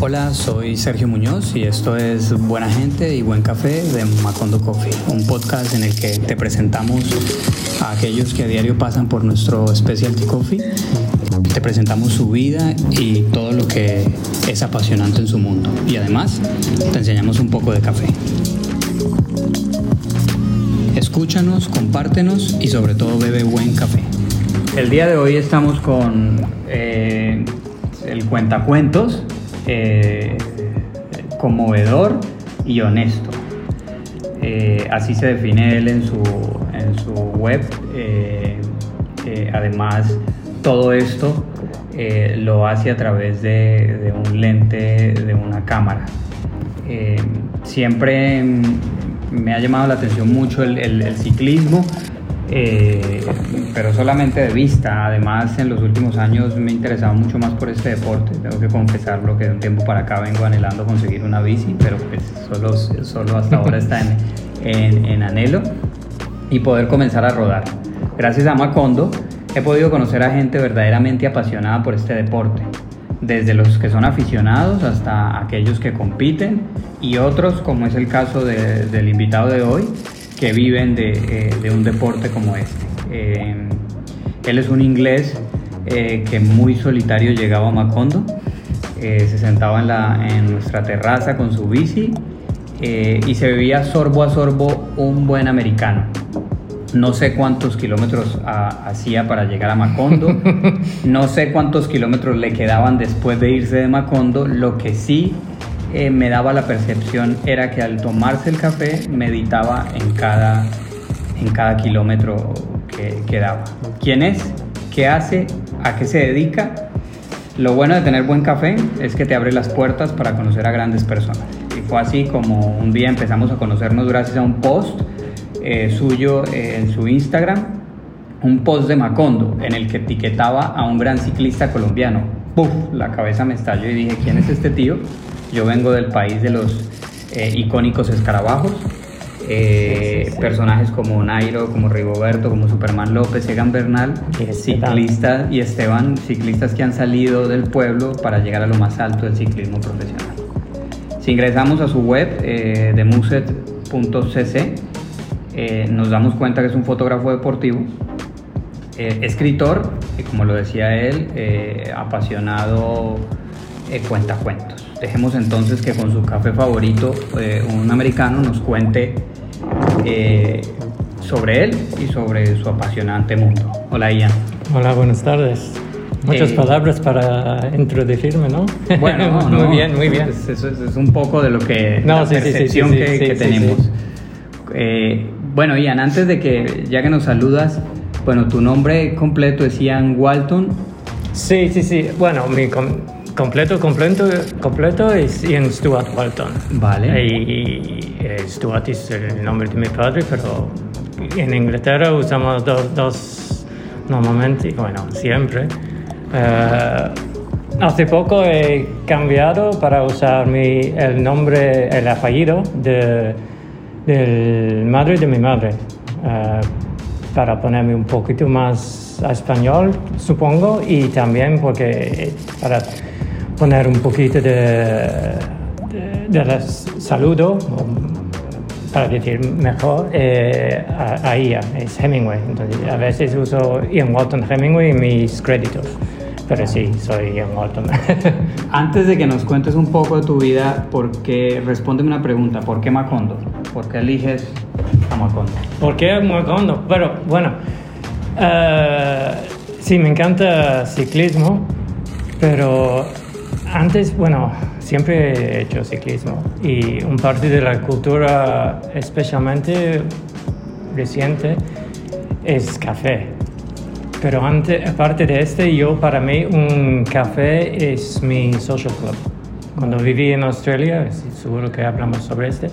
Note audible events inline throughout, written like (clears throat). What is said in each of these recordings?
Hola, soy Sergio Muñoz y esto es Buena Gente y Buen Café de Macondo Coffee, un podcast en el que te presentamos a aquellos que a diario pasan por nuestro Specialty Coffee. Te presentamos su vida y todo lo que es apasionante en su mundo. Y además te enseñamos un poco de café. Escúchanos, compártenos y sobre todo bebe buen café. El día de hoy estamos con eh, el cuentacuentos eh, conmovedor y honesto. Eh, así se define él en su, en su web. Eh, además, todo esto lo hace a través de, un lente de una cámara. siempre me ha llamado la atención mucho el, el ciclismo eh, pero solamente de vista. Además, en los últimos años me he interesado mucho más por este deporte. Tengo que confesarlo que de un tiempo para acá vengo anhelando conseguir una bici, pero pues solo, solo hasta ahora está en, en, en anhelo y poder comenzar a rodar. Gracias a Macondo he podido conocer a gente verdaderamente apasionada por este deporte, desde los que son aficionados hasta aquellos que compiten y otros, como es el caso de, del invitado de hoy, que viven de, eh, de un deporte como este. Eh, él es un inglés eh, que muy solitario llegaba a Macondo, se sentaba en, la, en, nuestra terraza con su bici y se bebía sorbo a sorbo un buen americano. No sé cuántos kilómetros hacía para llegar a Macondo, (laughs) no sé cuántos kilómetros le quedaban después de irse de Macondo, lo que sí eh, me daba la percepción era que al tomarse el café meditaba en cada, en cada kilómetro que, que daba. ¿Quién es? ¿Qué hace? ¿A qué se dedica? Lo bueno de tener buen café es que te abre las puertas para conocer a grandes personas. Y fue así como un día empezamos a conocernos gracias a un post eh, suyo en su Instagram, un post de Macondo en el que etiquetaba a un gran ciclista colombiano. ¡Puf! La cabeza me estalló y dije, ¿quién es este tío? Yo vengo del país de los eh, icónicos escarabajos. Eh, personajes como Nairo, como Rigoberto, como Superman López, Egan Bernal, ciclistas y Esteban, ciclistas que han salido del pueblo para llegar a lo más alto del ciclismo profesional. Si ingresamos a su web eh, de muset.cc, nos damos cuenta que es un fotógrafo deportivo, escritor, y como lo decía él, apasionado cuenta cuentos. Dejemos entonces que con su café favorito, eh, un americano, nos cuente eh, sobre él y sobre su apasionante mundo. Hola Ian. Hola, buenas tardes. Muchas eh, palabras para introducirme, ¿no? Bueno, (laughs) muy bien, muy bien. Eso es, un poco de lo que la percepción que, tenemos. bueno, Ian, antes de que ya que nos saludas, bueno, tu nombre completo es Ian Walton. Sí, sí, sí. Bueno, mi completo, completo, completo es Ian Stuart Walton. Vale. Y, eh, Stuart es el nombre de mi padre, pero en Inglaterra usamos dos, dos normalmente, bueno, siempre. Eh, hace poco he cambiado para usar mi, el nombre, el apellido de, del madre de mi madre, eh, para ponerme un poquito más a español, supongo, y también porque para poner un poquito de, de, saludo, para decir mejor, eh, a, ella, es Hemingway. Entonces, a veces uso Ian Walton Hemingway en mis créditos. Pero sí, soy Ian Walton. (laughs) Antes de que nos cuentes un poco de tu vida, ¿por qué, respóndeme una pregunta, ¿por qué Macondo? ¿Por qué eliges a Macondo? ¿Por qué Macondo? Pero bueno, uh, sí, me encanta ciclismo, pero antes, bueno, siempre he hecho ciclismo y un parte de la cultura especialmente reciente es café. Pero antes, aparte de este, yo para mí un café es mi social club. Cuando viví en Australia, seguro que hablamos sobre este,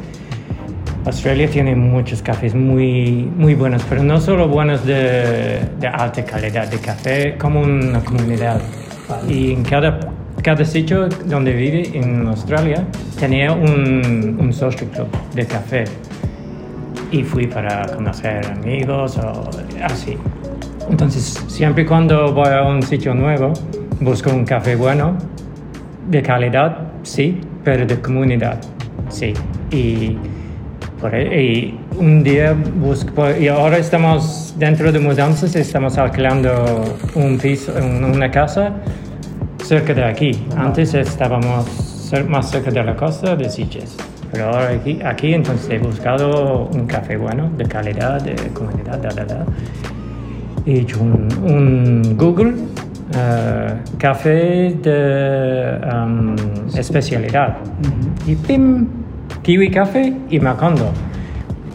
Australia tiene muchos cafés muy, muy buenos, pero no solo buenos de, de alta calidad de café, como una comunidad. Y en cada cada sitio donde vive en Australia tenía un, un social club de café y fui para conocer amigos o así. Entonces, siempre cuando voy a un sitio nuevo, busco un café bueno, de calidad, sí, pero de comunidad, sí. Y, por, e, y un día busco, y ahora estamos dentro de mudanzas, estamos alquilando un piso, una casa cerca de aquí. Antes estábamos más cerca de la costa de Sitges. Pero ahora aquí, aquí entonces he buscado un café bueno, de calidad, de comunidad, da, da, da. He hecho un, Google eh, café de um, especialidad. Y pim, Kiwi Café y Macondo.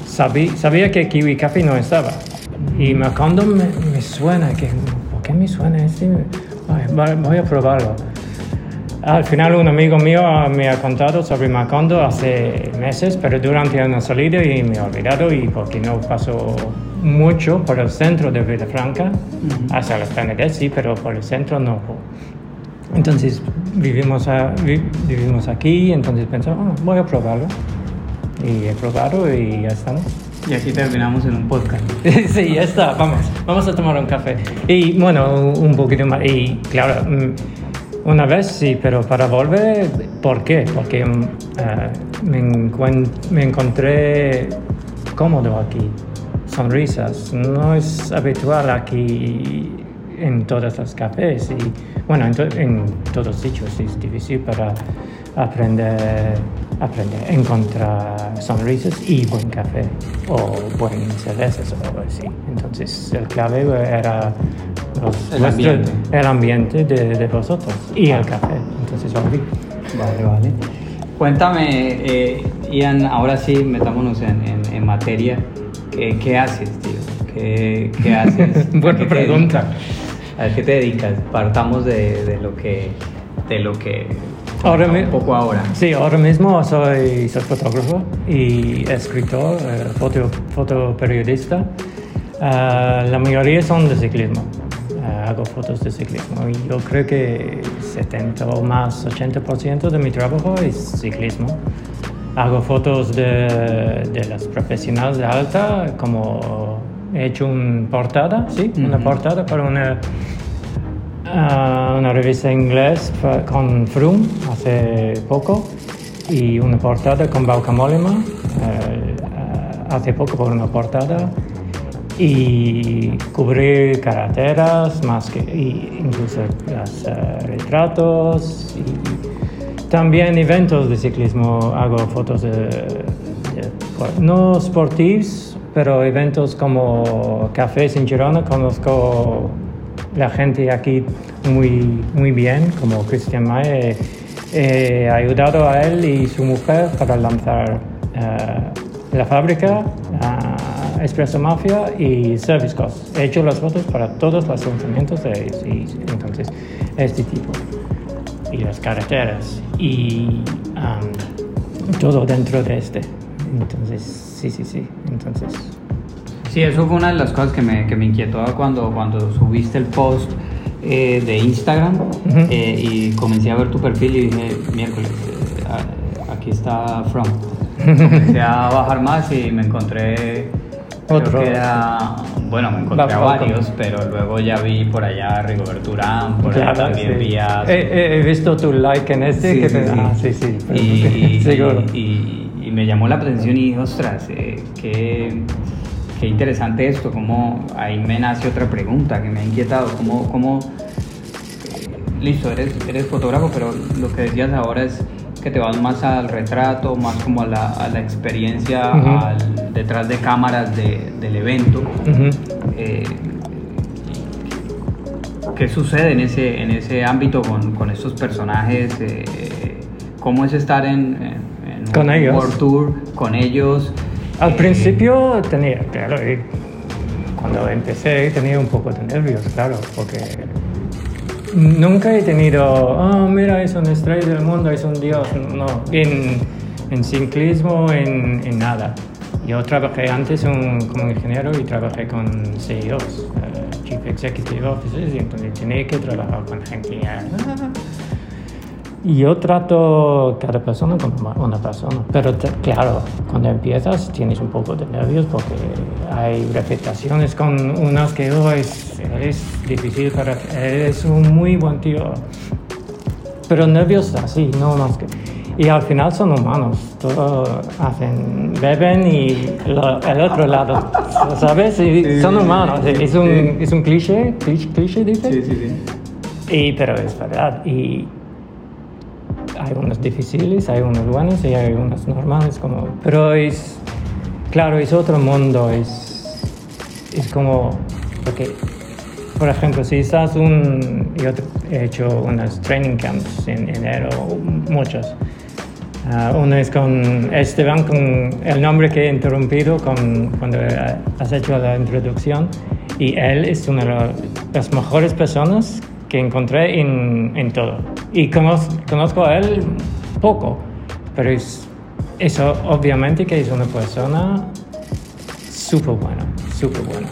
Sabí, sabía que Kiwi Café no estaba. Y Macondo me, me suena, que, ¿por qué me suena este? Voy a probarlo. Al final un amigo mío me ha contado sobre Macondo hace meses, pero durante una salida y me he olvidado y porque no pasó mucho por el centro de Villafranca, hasta las Penedès sí, pero por el centro no. Entonces vivimos, vivimos aquí, entonces pensé, oh, voy a probarlo. Y he probado y ya estamos. Y aquí terminamos en un podcast. (laughs) sí, ya está, vamos, vamos a tomar un café. Y bueno, un poquito más. Y claro, mm, una vez sí, pero para volver, ¿por qué? Porque eh, me, me encontré cómodo aquí, sonrisas. No es habitual aquí en todos los cafés y bueno, en, en todos sitios es difícil para aprender aprender a encontrar sonrisas y buen café o buen cervezas o algo así. Entonces el clave era el, ambiente. el ambiente de, de, vosotros y el café. Entonces volví. Vale, vale. Cuéntame, eh, Ian, ahora sí, metámonos en, en, materia. ¿Qué, ¿Qué, haces, tío? ¿Qué, qué (laughs) haces? Buena pregunta. ¿A qué te dedicas? Partamos de, de lo que de lo que ahora un poco ahora. Sí, ahora mismo soy, soy fotógrafo y escritor, eh, foto, fotoperiodista. Uh, la mayoría son de ciclismo. Uh, hago fotos de ciclismo yo creo que 70 o más, 80% de mi trabajo es ciclismo. Hago fotos de, de las profesionales de alta, como he hecho una portada, sí, una portada para una una revista inglés con Froome hace poco y una portada con Bauca Mollema eh, hace poco por una portada. Y cubrir carreteras más que incluso los eh, retratos y también eventos de ciclismo. Hago fotos de, no sportivos pero eventos como cafés en Girona conozco la gente aquí muy, muy bien, como Christian May. He, ayudado a él y su mujer para lanzar eh, la fábrica, uh, Espresso Mafia y Service Cost. He hecho las fotos para todos los lanzamientos de ellos y entonces este tipo. Y las carreteras y um, todo dentro de este. Entonces, sí, sí, sí. Entonces, Sí, eso fue una de las cosas que me, que me inquietó cuando, cuando subiste el post eh, de Instagram eh, y comencé a ver tu perfil y dije, miércoles, eh, aquí está From. Comencé a (laughs) bajar más y me encontré... Otro. era, bueno, me encontré a varios, pero luego ya vi por allá Rigoberto Urán, por allá también vi a... He, visto tu like en este, sí, que te... sí, sí, (laughs) y, y, y, me llamó la atención y dije, ostras, que qué interesante esto, como ahí me nace otra pregunta que me ha inquietado, cómo, cómo listo, eres, eres fotógrafo, pero lo que decías ahora es que te vas más al retrato, más como a la, a la experiencia detrás de cámaras del evento. Eh, ¿Qué sucede en ese, en ese ámbito con, con estos personajes? Eh, ¿Cómo es estar en, en, con un ellos. tour con ellos? Al principio tenía, claro, cuando empecé tenía un poco de nervios, claro, porque nunca he tenido, oh, mira, es un estrella del mundo, es un dios, no, en, en ciclismo, en, en nada. Yo trabajé antes como ingeniero y trabajé con CEOs, uh, Chief Executive Officers, y entonces tenía que trabajar con gente. Yo trato cada persona como una persona, pero claro, cuando empiezas tienes un poco de nervios porque hay repeticiones con unas que oh, es, difícil para... Eres un muy buen tío. pero nerviosa, sí, no más que... Y al final son humanos, todos hacen, beben y el otro lado, ¿sabes? Y son humanos, es, un, es un cliché, cliché, dice. Sí, sí, sí. Y, pero es verdad, y hay unos difíciles, hay unos buenos y hay unos normales, como, pero es, claro, es otro mundo, es, es como, porque por ejemplo, si estás un... Yo he hecho unos training camps en enero, muchos. Ah, uno es con Esteban, con el nombre que he interrumpido con, cuando has hecho la introducción. Y él es una de las mejores personas que encontré en, en todo. Y conozco, conozco, a él poco, pero es, eso obviamente que es una persona súper buena, súper buena.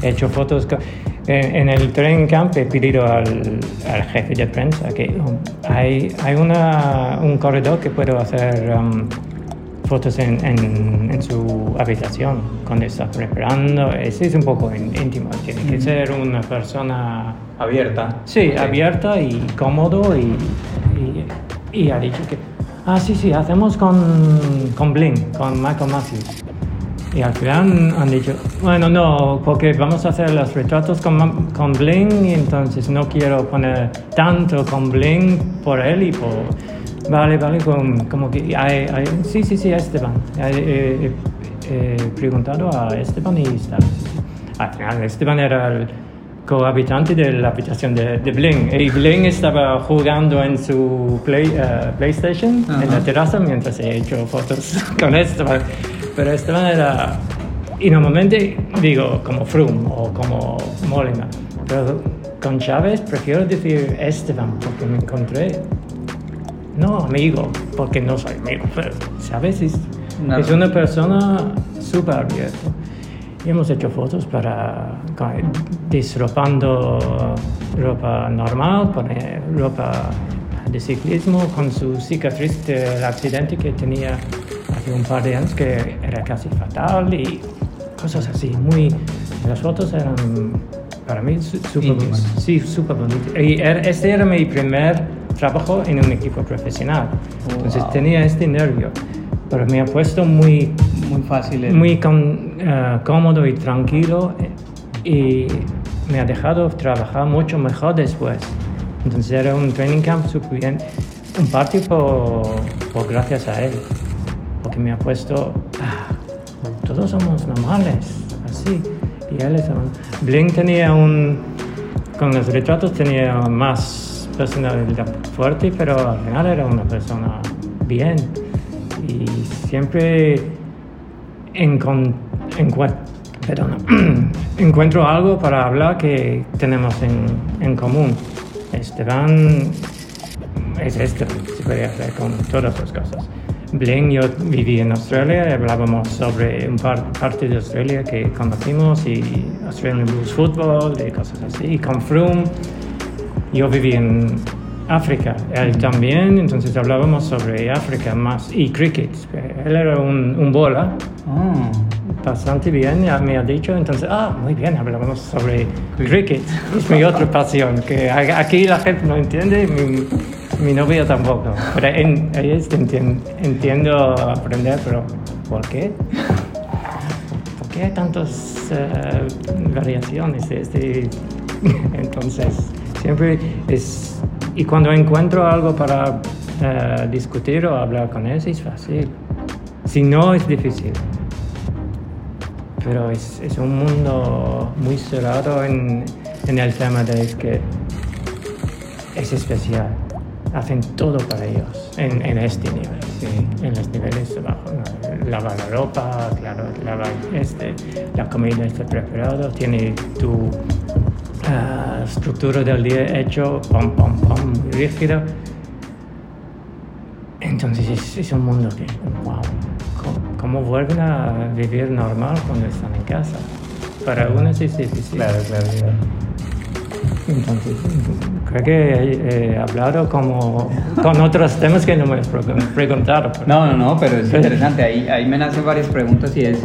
He hecho fotos con en, el training camp he pedido al, jefe de prensa que um, hay, hay una, un corredor que puedo hacer um, fotos en, en, su habitación cuando está preparando. Ese es un poco íntimo, tiene que ser una persona abierta. Sí, abierta y cómodo y, y, ha dicho que, ah, sí, sí, hacemos con, con Bling, con Michael Matthews. Y al final han dicho, bueno, no, porque vamos a hacer los retratos con, con bling y entonces no quiero poner tanto con bling por él y por... Vale, vale, como que... Hay, sí, sí, sí, Esteban. He, preguntado a Esteban y está. Esteban era el cohabitante de la habitación de, de Bling. Y Bling estaba jugando en su play, eh, PlayStation en la terraza mientras he hecho fotos (laughs) con Esteban. Pero Esteban era, y normalmente digo como Froome o como Molina, pero con Chávez prefiero decir Esteban porque me encontré, no amigo, porque no soy amigo, pero Chávez es, es una persona súper abierta. Y hemos hecho fotos para disropando ropa normal, poner ropa de ciclismo con su cicatriz del accidente que tenía hace un par de años que era casi fatal y cosas así, muy... Las fotos eran para mí súper bonitas. Sí, súper bonitas. Y este era mi primer trabajo en un equipo profesional. Entonces tenía este nervio, pero me ha puesto muy... Muy fácil. Muy eh, cómodo y tranquilo y me ha dejado trabajar mucho mejor después. Entonces era un training camp súper bien, un parte por, por gracias a él porque me ha puesto, ah, todos somos normales, así. Y él es Blink tenía un, con los retratos tenía más personalidad fuerte, pero al final era una persona bien. Y siempre (clears throat) encuentro algo para hablar que tenemos en, en común. Esteban es Esteban, se podría hacer con todas las cosas. Bling, yo viví en Australia hablábamos sobre un par, parte de Australia que conocimos y Australian Blues Football y cosas así. Y con Froome, yo viví en África, él también, entonces hablábamos sobre África más y cricket. Él era un, un bola. Oh. Bastante bien, ya me ha dicho, entonces, ah, muy bien, hablábamos sobre cricket. Es mi otra pasión, que aquí la gente no entiende. Mi novia tampoco. Pero en, entiendo, aprender, pero ¿por qué? ¿Por qué hay tantas eh, variaciones? Este? (laughs) Entonces, siempre es... Y cuando encuentro algo para uh, discutir o hablar con él, es fácil. Si no, es difícil. Pero es, es un mundo muy cerrado en, en el tema de que es especial hacen todo para ellos en, en este nivel, en los niveles abajo. ¿no? Lavar la ropa, claro, lavar este, la comida está preparada, tiene tu estructura del día hecho, pom, pom, pom, rígido. Entonces es, es, un mundo que, wow, ¿cómo, ¿cómo, vuelven a vivir normal cuando están en casa? Para unos es difícil. Claro, claro, claro. Entonces, creo que he hablado como con otros temas que no me he preguntado. No, no, no, pero es interesante. Ahí, ahí me nacen varias preguntas y es,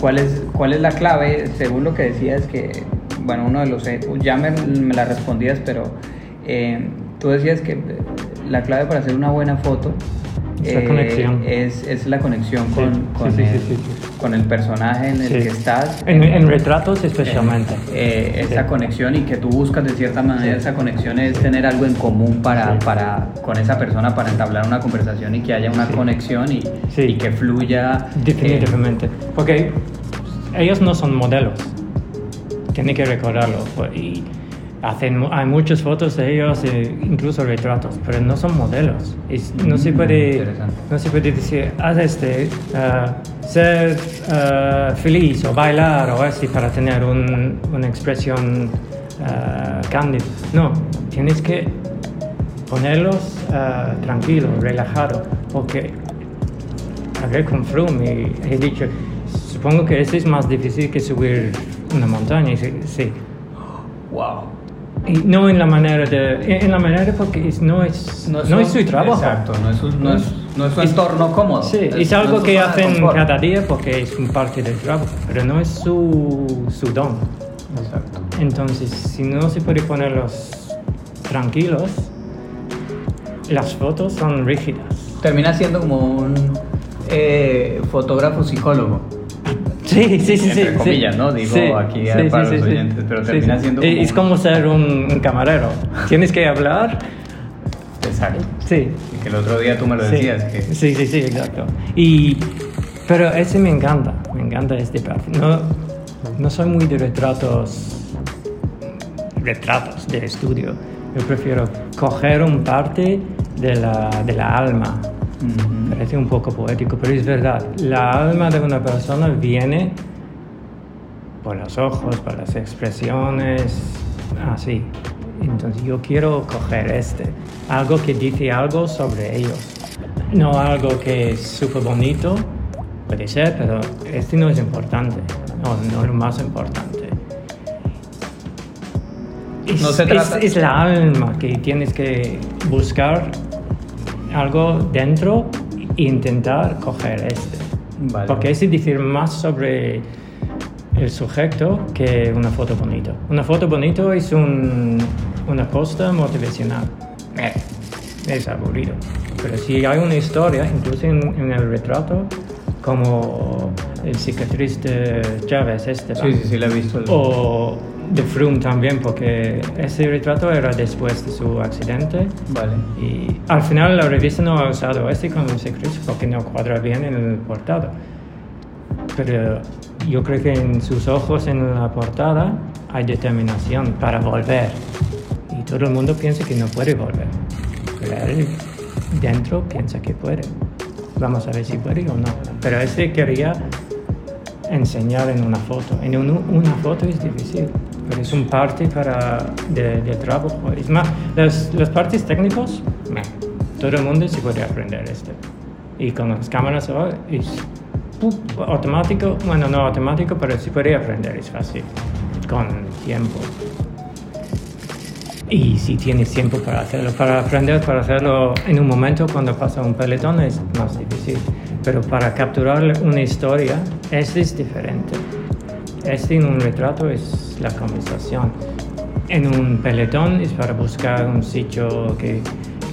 ¿cuál es, cuál es la clave? Según lo que decías, que, bueno, uno de los, ya me, me la respondías, pero eh, tú decías que la clave para hacer una buena foto Esa conexión. Es, es la conexión con, Sí, con, sí, sí, el, sí, con el personaje en el que estás. En, en retratos especialmente. Eh, esa Sí. conexión y que tú buscas de cierta manera esa conexión es tener algo en común para, para con esa persona para entablar una conversación y que haya una conexión y, y que fluya eh, Definitivamente. Porque ellos no son modelos. Tienen que recordarlo. Y hacen, hay muchas fotos de ellos, eh, incluso retratos, pero no son modelos. Es- no, se Mm, puede, interesante. no se puede decir, haz este, ah, ser ah, feliz o bailar o así para tener un- una expresión ah, cándida. No, tienes que ponerlos tranquilos, relajados, porque hablé con Froome y he dicho, supongo que este es más difícil que subir una montaña. Y wow Y no en la manera de... En la manera porque es- no es, no es, su trabajo. exacto no es su, no es, no es su entorno cómodo Sí, es, es no algo su que hacen cada día porque es un parte del trabajo, pero no es su, su don. exacto Entonces, si no se puede ponerlos tranquilos, las fotos son rígidas. termina siendo como un eh, fotógrafo psicólogo Sí, sí, sí, sí. Entre comillas, sí. ¿no? Digo Sí, aquí sí, para sí, los sí, oyentes, sí. pero Sí, termina sí. siendo Eh, como Es como ser un, un camarero. Tienes que hablar. exacto Sí. y que el otro día tú me lo sí. decías que Sí, sí, sí, exacto. Y, pero ese me encanta, me encanta este parte. No, no soy muy de retratos, retratos de estudio. Yo prefiero coger un parte de la, de la alma. Parece un poco poético, pero es verdad. La alma de una persona viene por los ojos, por las expresiones, así. Entonces yo quiero coger este, algo que dice algo sobre ellos, no algo que es súper bonito, puede ser, pero este no es importante, no, no es lo más importante. Es, No se es- trata- es la alma que tienes que buscar algo dentro e intentar coger este. Vale. Porque es decir más sobre el sujeto que una foto bonita. Una foto bonita es un- una posta motivacional. Eh, es aburrido. Pero si hay una historia, incluso en, en el retrato, como el cicatriz de Chávez, este, sí sí sí lo he visto el- o de Froome también, porque ese retrato era después de su accidente. vale Y al final la revista no ha usado este con el secreto porque no cuadra bien en el portada. Pero yo creo que en sus ojos en la portada hay determinación para volver. Y todo el mundo piensa que no puede volver. Pero él dentro piensa que puede. Vamos a ver si puede o no. Pero este quería enseñar en una foto. En un- una foto es difícil, pero es un parte para de, de trabajo. Es más, las, las partes técnicos, meh, todo el mundo se puede aprender esto. Y con las cámaras ahora es ¡pup! automático, bueno, no automático, pero se puede aprender, es fácil, con tiempo. Y si tienes tiempo para hacerlo, para aprender, para hacerlo en un momento cuando pasa un pelotón es más difícil. Pero para capturar una historia, este es diferente. Este en un retrato es la conversación. En un pelotón es para buscar un sitio que,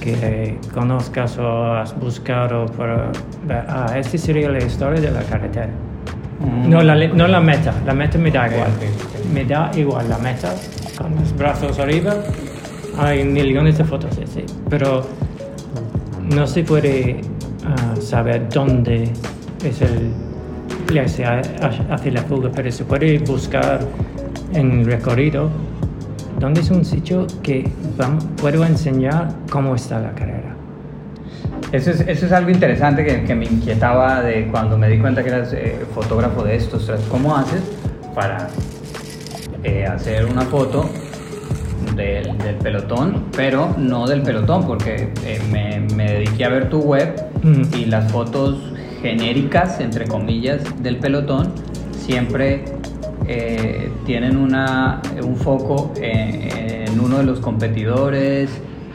que conozcas o has buscado para ver, ah, esta sería la historia de la carretera. Mm. No la, no la meta, la meta me da igual. Me da igual la meta, con los brazos arriba. Hay millones de fotos así, pero no se puede ah, saber dónde es el ya se ha- hace la fuga, pero se puede buscar en el recorrido dónde es un sitio que vam- puedo enseñar cómo está la carrera. Eso es, eso es algo interesante que, que me inquietaba de cuando me di cuenta que eras eh, fotógrafo de estos. ¿Cómo haces para eh, hacer una foto del, del pelotón, pero no del pelotón? Porque eh, me, me dediqué a ver tu web Mm. y las fotos genéricas, entre comillas, del pelotón siempre eh, tienen una, un foco en, en uno de los competidores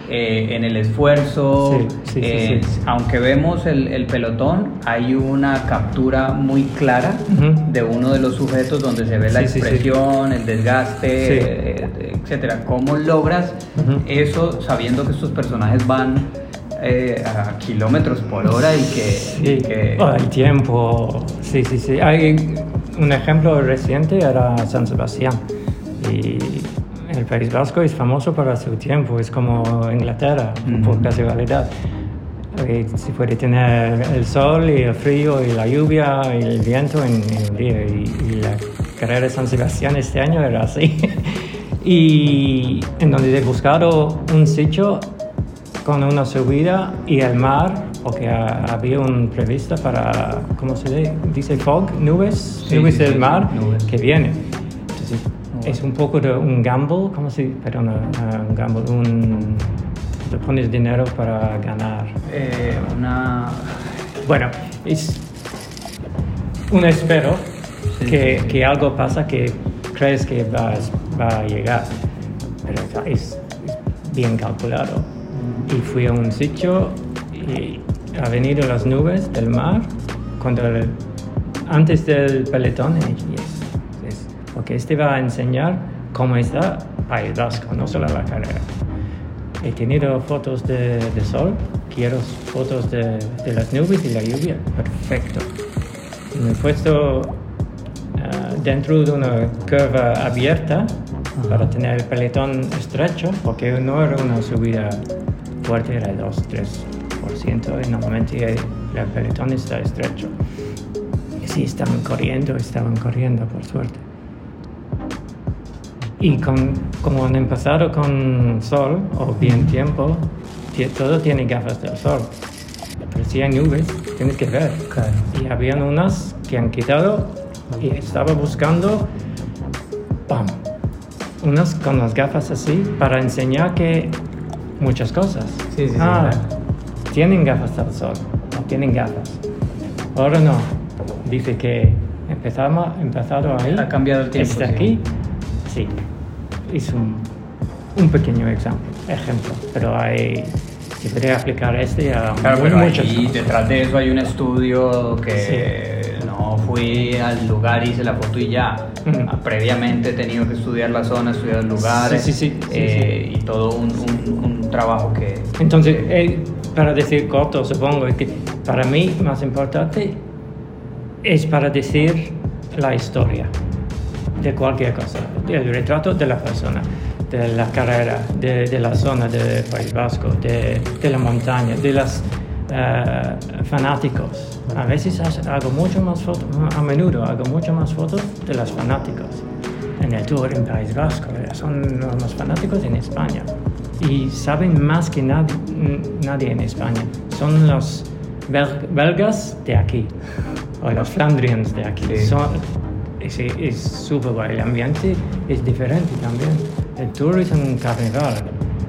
eh, en el esfuerzo. Sí, sí, sí, eh, sí. Aunque vemos el, el pelotón, hay una captura muy clara de uno de los sujetos donde se ve la expresión, el desgaste, etcétera. ¿Cómo logras eso sabiendo que estos personajes van eh, a kilómetros por hora y que, y Sí, que- oh, el tiempo, sí, sí, sí. Hay un ejemplo reciente era San Sebastián. Y el País Vasco es famoso para su tiempo, es como Inglaterra, por Ujú. casualidad. Eh, Se puede tener el sol y el frío y la lluvia y el viento en, en un día. Y, y la carrera de San Sebastián este año era así. (laughs) y en donde he buscado un sitio con una subida y el mar, porque ha- había un previsto para, ¿cómo se le dice? Fog, nubes, Sí, nubes sí, del sí, mar nubes. que viene. Entonces, es un poco de un gamble, ¿cómo se Perdón, un gamble, un... Te pones dinero para ganar. eh, una... Bueno, es un espero que, que algo pasa que crees que va, va a llegar, pero es, es bien calculado. Y fui a un sitio y ha venido las nubes del mar cuando el- antes del pelotón y yes, yes, porque este va a enseñar cómo está País Vasco, no solo la carrera. He tenido fotos de, de sol, quiero fotos de, de las nubes y la lluvia. Perfecto. Me he puesto ah, dentro de una curva abierta para tener el pelotón estrecho, porque no era una subida fuerte, era 2-3%, y normalmente el pelotón está estrecho. Y sí, estaban corriendo, estaban corriendo, por suerte. Y con, como han empezado con sol o bien tiempo, ti- todo tiene gafas del sol. Pero si hay nubes, tienes que ver. Claro. Y habían unas que han quitado y estaba buscando, ¡pam! Unas con las gafas así para enseñar que muchas cosas. Sí, sí, sí, ah, claro. tienen gafas del sol, no tienen gafas. Ahora no. Dice que empezamos, empezado ahí. Ha cambiado el tiempo, Está sí. aquí. Sí. Es un, un pequeño ejemplo, ejemplo. Pero hay. Se podría aplicar este a Claro, pero muchas ahí cosas. detrás de eso hay un estudio que no fui al lugar, hice la foto y ya. Ah, Previamente he tenido que estudiar la zona, estudiar el lugar Sí, sí, sí, sí, eh, y todo un, un- un trabajo que... Entonces, eh, para decir corto, supongo que para mí más importante es para decir la historia de cualquier cosa, el retrato de la persona, de la carrera, de, de la zona del País Vasco, de, de la montaña, de los fanáticos. A veces hago mucho más fotos, a menudo hago mucho más fotos de los fanáticos. En el Tour en País Vasco, eh, son los más fanáticos en España. Y saben más que nad- nadie en España. Son los bel- belgas de aquí, (laughs) o los flandrians de aquí. Sí. Son, es es súper guay. El ambiente es diferente también. El tour es un carnaval.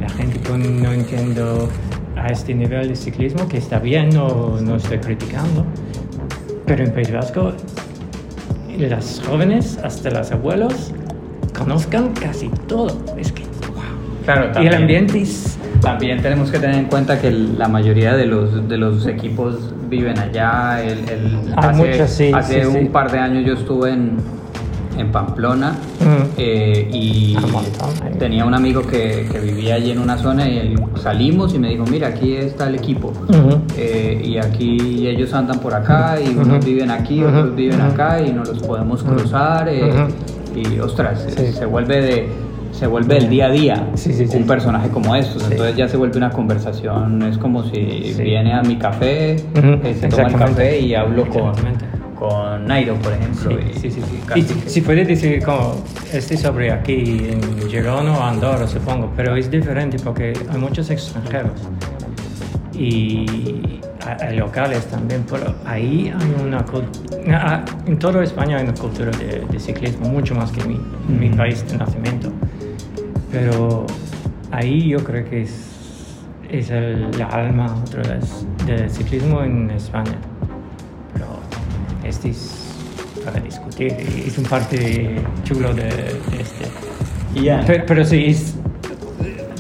La gente con- no entiendo a este nivel de ciclismo, que está bien, no, no estoy criticando. Pero en País Vasco, las jóvenes, hasta los abuelos, conozcan casi todo. Es que, wow. Claro, Y el también- ambiente es... También tenemos que tener en cuenta que la mayoría de los, de los equipos viven allá. El, el- Hay hace muchos, sí, hace sí, un sí. par de años yo estuve en, en Pamplona Mm. eh, y un tenía un amigo que, que vivía allí en una zona y él- salimos y me dijo, mira, aquí está el equipo. Eh, y aquí ellos andan por acá y unos viven aquí, otros viven acá y nos los podemos cruzar. eh. Y ostras, Sí. se vuelve de se vuelve el día a día Sí, sí, sí. un personaje como estos. Entonces ya se vuelve una conversación. Es como si viene a mi café, se toma el café y hablo con. Con Nairo, por ejemplo. Sí, sí, sí. Y si puede decir como este sobre aquí en Girona o Andorra, supongo, pero es diferente porque hay muchos extranjeros y hay- locales también, pero ahí hay una cultura, en toda España hay una cultura de, de ciclismo, mucho más que en mi, país de nacimiento. Pero ahí yo creo que es, es el, la alma otra vez del ciclismo en España. Este es para discutir es un parte chulo de, de este. Pero, pero sí, es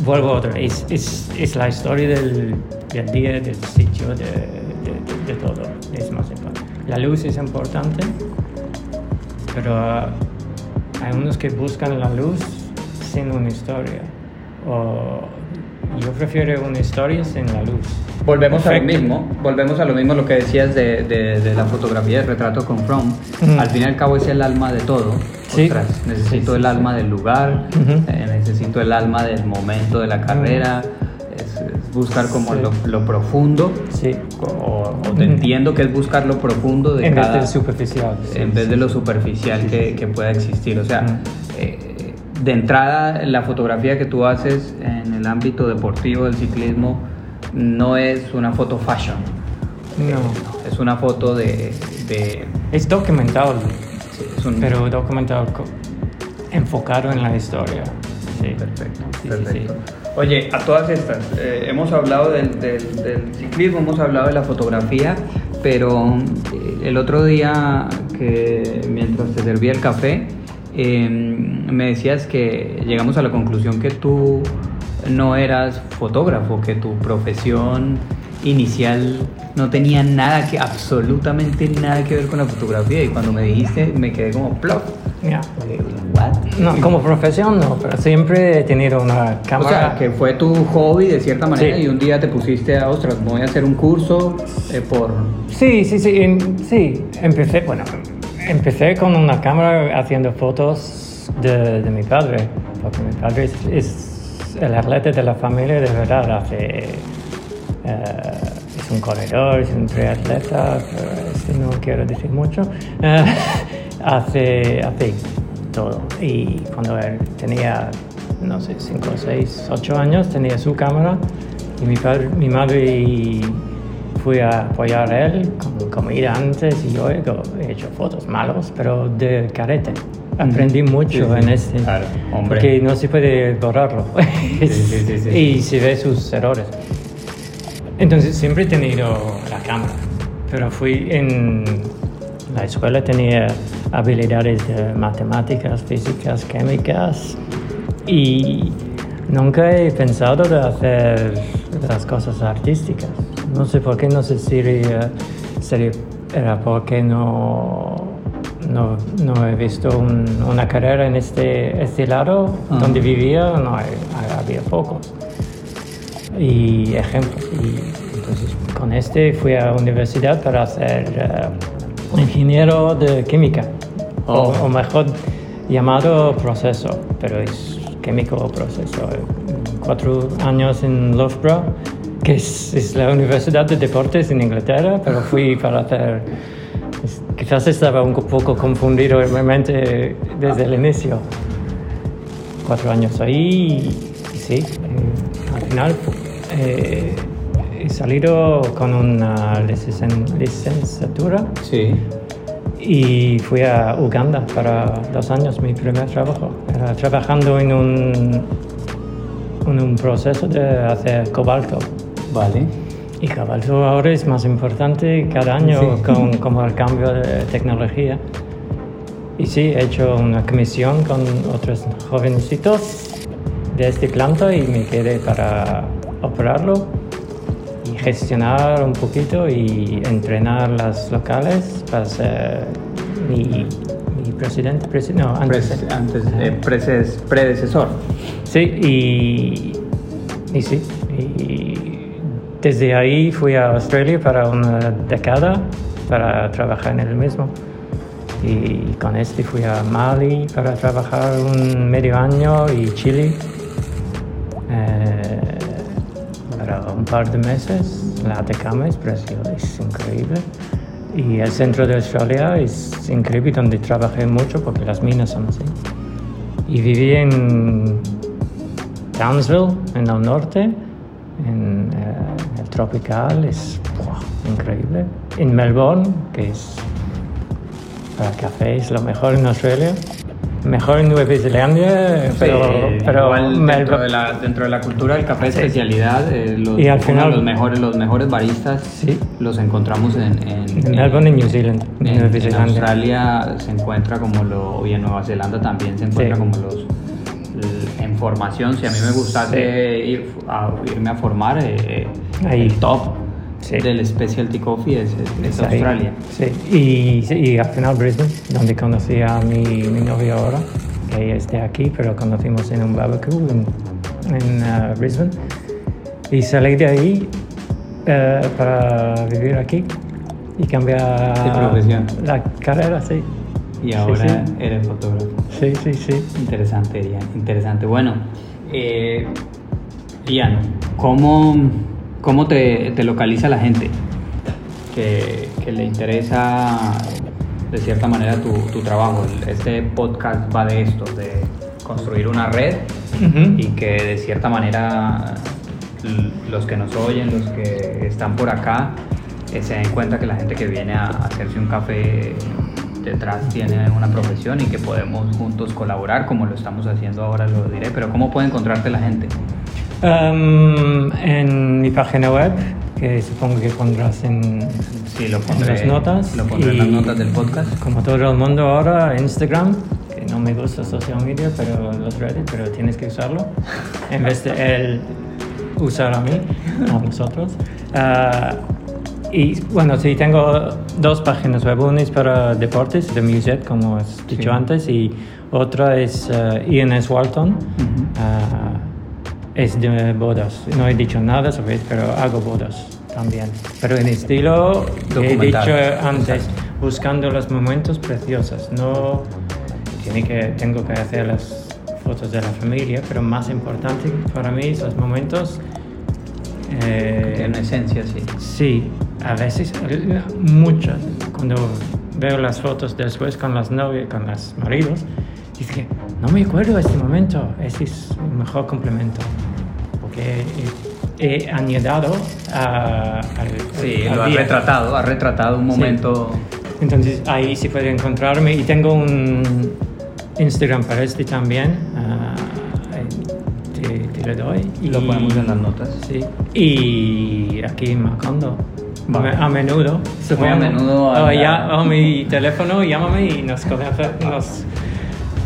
vuelvo otra vez, es, es, la historia del, del, día, del sitio, de, de, de, todo, es más importante. La luz es importante, pero hay unos que buscan la luz sin una historia. O yo prefiero una historia sin la luz. Volvemos a lo mismo, volvemos a lo mismo lo que decías de, de, la fotografía de retrato con From. Al fin y al cabo es el alma de todo. Sí. necesito el alma del lugar, eh, necesito el alma del momento de la carrera. Es, buscar como lo, lo, profundo. Sí. O, entiendo que es buscar lo profundo de en cada, vez de superficial. en vez de lo superficial que, que, pueda existir. O sea, eh, de entrada, la fotografía que tú haces en ámbito deportivo del ciclismo no es una foto fashion. No. Es una foto de... de es documental, sí, es un... pero documental enfocado en la historia. Sí. Perfecto, sí, perfecto. Oye, a todas estas, eh, hemos hablado del, del, del, ciclismo, hemos hablado de la fotografía, pero eh, el otro día que mientras te servía el café, eh, me decías que llegamos a la conclusión que tú no eras fotógrafo, que tu profesión inicial no tenía nada que, absolutamente nada que ver con la fotografía y cuando me dijiste me quedé como plop. Yeah. No, como profesión no, pero siempre he tenido una cámara. O sea, que fue tu hobby de cierta manera y un día te pusiste a, ostras, voy a hacer un curso eh, por... Sí, sí, sí, sí, empecé, bueno, empecé con una cámara haciendo fotos de, de mi padre, porque mi padre es, es el atleta de la familia de verdad hace... Eh, es un corredor, es un triatleta, pero no quiero decir mucho. Eh, (laughs) hace, hace todo. Y cuando él tenía, no sé, 5, 6, 8 años, tenía su cámara y mi, padre, mi madre fui a apoyar a él con comida antes y yo he hecho fotos malos, pero de carete aprendí mucho en este. Claro, hombre. Porque no se puede borrarlo. (laughs) y se ve sus errores. Entonces siempre he tenido la cámara, pero fui en la escuela, tenía habilidades de matemáticas, físicas, químicas y nunca he pensado de hacer las cosas artísticas. No sé por qué, no sé si sería era porque no no, no he visto un, una carrera en este, este lado. Ah. Donde vivía no hay, había pocos. Y ejemplos. Y entonces con este fui a la universidad para ser uh, ingeniero de química. O, oh. o, mejor llamado proceso, pero es químico o proceso. Cuatro años en Loughborough, que es, es la Universidad de Deportes en Inglaterra, pero fui para hacer quizás estaba un poco confundido en mi mente desde el inicio. Cuatro años ahí y, sí, eh, al final eh, he salido con una licenciatura. Sí. Y fui a Uganda para dos años, mi primer trabajo. Era trabajando en un, en un proceso de hacer cobalto. Vale. Y Caballo ahora es más importante cada año con como el cambio de tecnología. Y sí, he hecho una comisión con otros jovencitos de este planta y me quedé para operarlo y gestionar un poquito y entrenar las locales para ser mi, mi presidente, no, antes, antes eh, predecesor. Sí, y, y sí, desde ahí fui a Australia para una década para trabajar en el mismo. Y con este fui a Mali para trabajar un medio año y Chile eh, para un par de meses. La Atacama es preciosa, es increíble. Y el centro de Australia es increíble, donde trabajé mucho porque las minas son así. Y viví en Townsville, en el norte, en tropical, es increíble. En Melbourne, que es para café, es lo mejor en Australia. Mejor en Nueva Zelanda, pero, pero dentro, de la, dentro de la cultura del café especialidad, eh, los, y al final, los, mejores, los mejores baristas sí. los encontramos en, en, Melbourne y New Zealand. En, en, Australia se encuentra como lo, y en Nueva Zelanda también se encuentra como los información, si a mí me gustase ir a, irme a formar, eh, Ahí. el top Sí. del Specialty Coffee es, es- es Ahí. Australia. Sí, y, al final Brisbane, donde conocí a mi, mi novia ahora, que ella es de aquí, pero conocimos en un barbecue en, en uh, Brisbane. Y salí de ahí eh, para vivir aquí y cambiar De profesión. la carrera, sí. Y ahora eres fotógrafo. Sí, sí, sí. Interesante, Ian, interesante. Bueno, eh, Ian, ¿cómo, cómo te, te localiza la gente que, que le interesa de cierta manera tu, tu trabajo? Este podcast va de esto, de construir una red y que de cierta manera los que nos oyen, los que están por acá, eh, se den cuenta que la gente que viene a hacerse un café detrás tiene una profesión y que podemos juntos colaborar como lo estamos haciendo ahora, lo diré, pero ¿cómo puede encontrarte la gente? Um, en mi página web, que supongo que pondrás en, Sí, lo en pondré, las notas. Lo pondré en las notas del podcast. Como todo el mundo ahora, Instagram, que no me gusta social media, pero los Reddit, pero tienes que usarlo. En vez de él usar a mí, a nosotros. Ah, y bueno, sí, tengo dos páginas web. Una es para deportes, de Muset, como has dicho Sí. antes, y otra es uh, Ian S. Walton. Ujú. Ah, es de bodas. No he dicho nada sobre eso, pero hago bodas también. Pero en estilo que he dicho antes, buscando los momentos preciosos. No tiene que, tengo que hacer las fotos de la familia, pero más importante para mí son los momentos. eh, En esencia, sí. Sí, a veces, eh, muchas, cuando veo las fotos después con las novias, con los maridos, dice que no me acuerdo de este momento, ese es el mejor complemento, porque he, he añadido a, al, Sí, al lo día. retratado, has retratado un Sí. momento... Entonces ahí sí puede encontrarme y tengo un Instagram para este también, ah, eh, te, te lo doy. Y, Lo ponemos en las notas. Sí. Y aquí en Macondo. A menudo. Muy a menudo a O la- ya, o mi teléfono, llámame y nos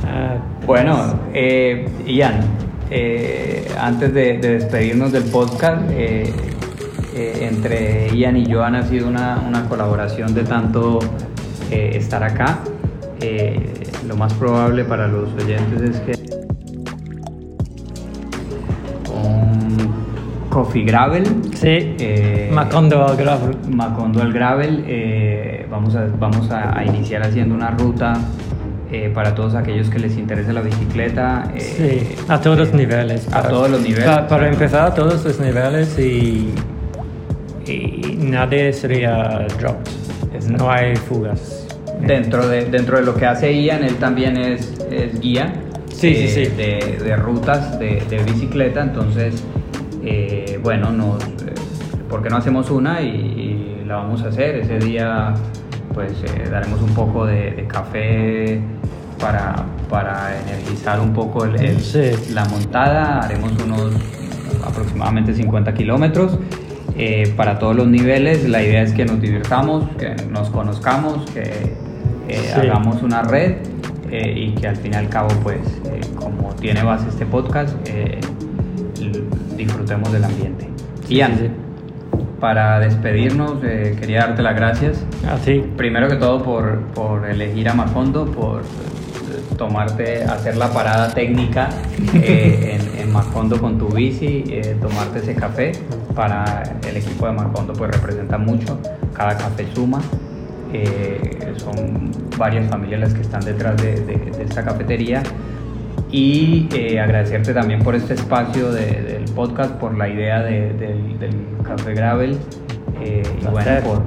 ah, Bueno, eh, Ian, eh, antes de, de despedirnos del podcast, eh, eh, entre Ian y Joan ha sido una, una colaboración de tanto estar acá. Lo más probable para los oyentes es que Coffee Gravel, sí. eh, Macondo al gravel. Macondo al Gravel, eh, vamos, a, vamos a, a iniciar haciendo una ruta eh, para todos aquellos que les interese la bicicleta. Sí, a todos los niveles. a todos los niveles. Pa- Para, empezar, a todos los niveles y, y nadie sería dropped. No hay fugas. Dentro de, dentro de lo que hace Ian, él también es, es guía Sí, sí, eh, sí. De, de rutas de, de bicicleta. Entonces, bueno, nos, eh, ¿por qué no hacemos una y, y la vamos a hacer? Ese día, pues eh, daremos un poco de, de café para, para energizar un poco el- el- Sí. la montada. Haremos unos aproximadamente 50 kilómetros. eh, para todos los niveles, la idea es que nos divirtamos, que nos conozcamos, que eh, Sí. hagamos una red eh, y que al fin y al cabo, pues, como tiene base este podcast, disfrutemos del ambiente. Sí, Ian, sí, sí. para despedirnos, eh, quería darte las gracias. Así. Primero que todo por, por elegir a Macondo, por eh, tomarte, hacer la parada técnica (laughs) eh, en, en Macondo con tu bici, eh, tomarte ese café. Para el equipo de Macondo pues representa mucho, cada café suma. eh, son varias familias las que están detrás de, de- de esta cafetería y agradecerte también por este espacio de- podcast, por la idea de- del, del Café Gravel eh, y bueno, por,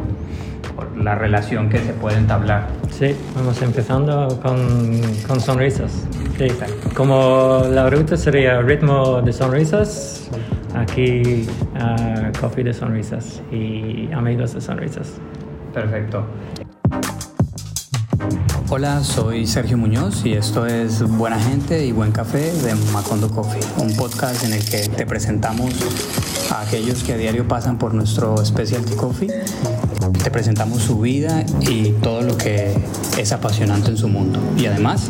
por la relación que se puede entablar. Sí, vamos empezando con, con sonrisas. Sí, como la ruta sería ritmo de sonrisas, aquí ah, coffee de sonrisas y amigos de sonrisas. Perfecto. Hola, soy Sergio Muñoz y esto es Buena Gente y Buen Café de Macondo Coffee, un podcast en el que te presentamos a aquellos que a diario pasan por nuestro Specialty Coffee. Te presentamos su vida y todo lo que es apasionante en su mundo. Y además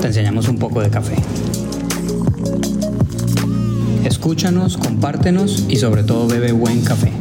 te enseñamos un poco de café. Escúchanos, compártenos y sobre todo bebe buen café.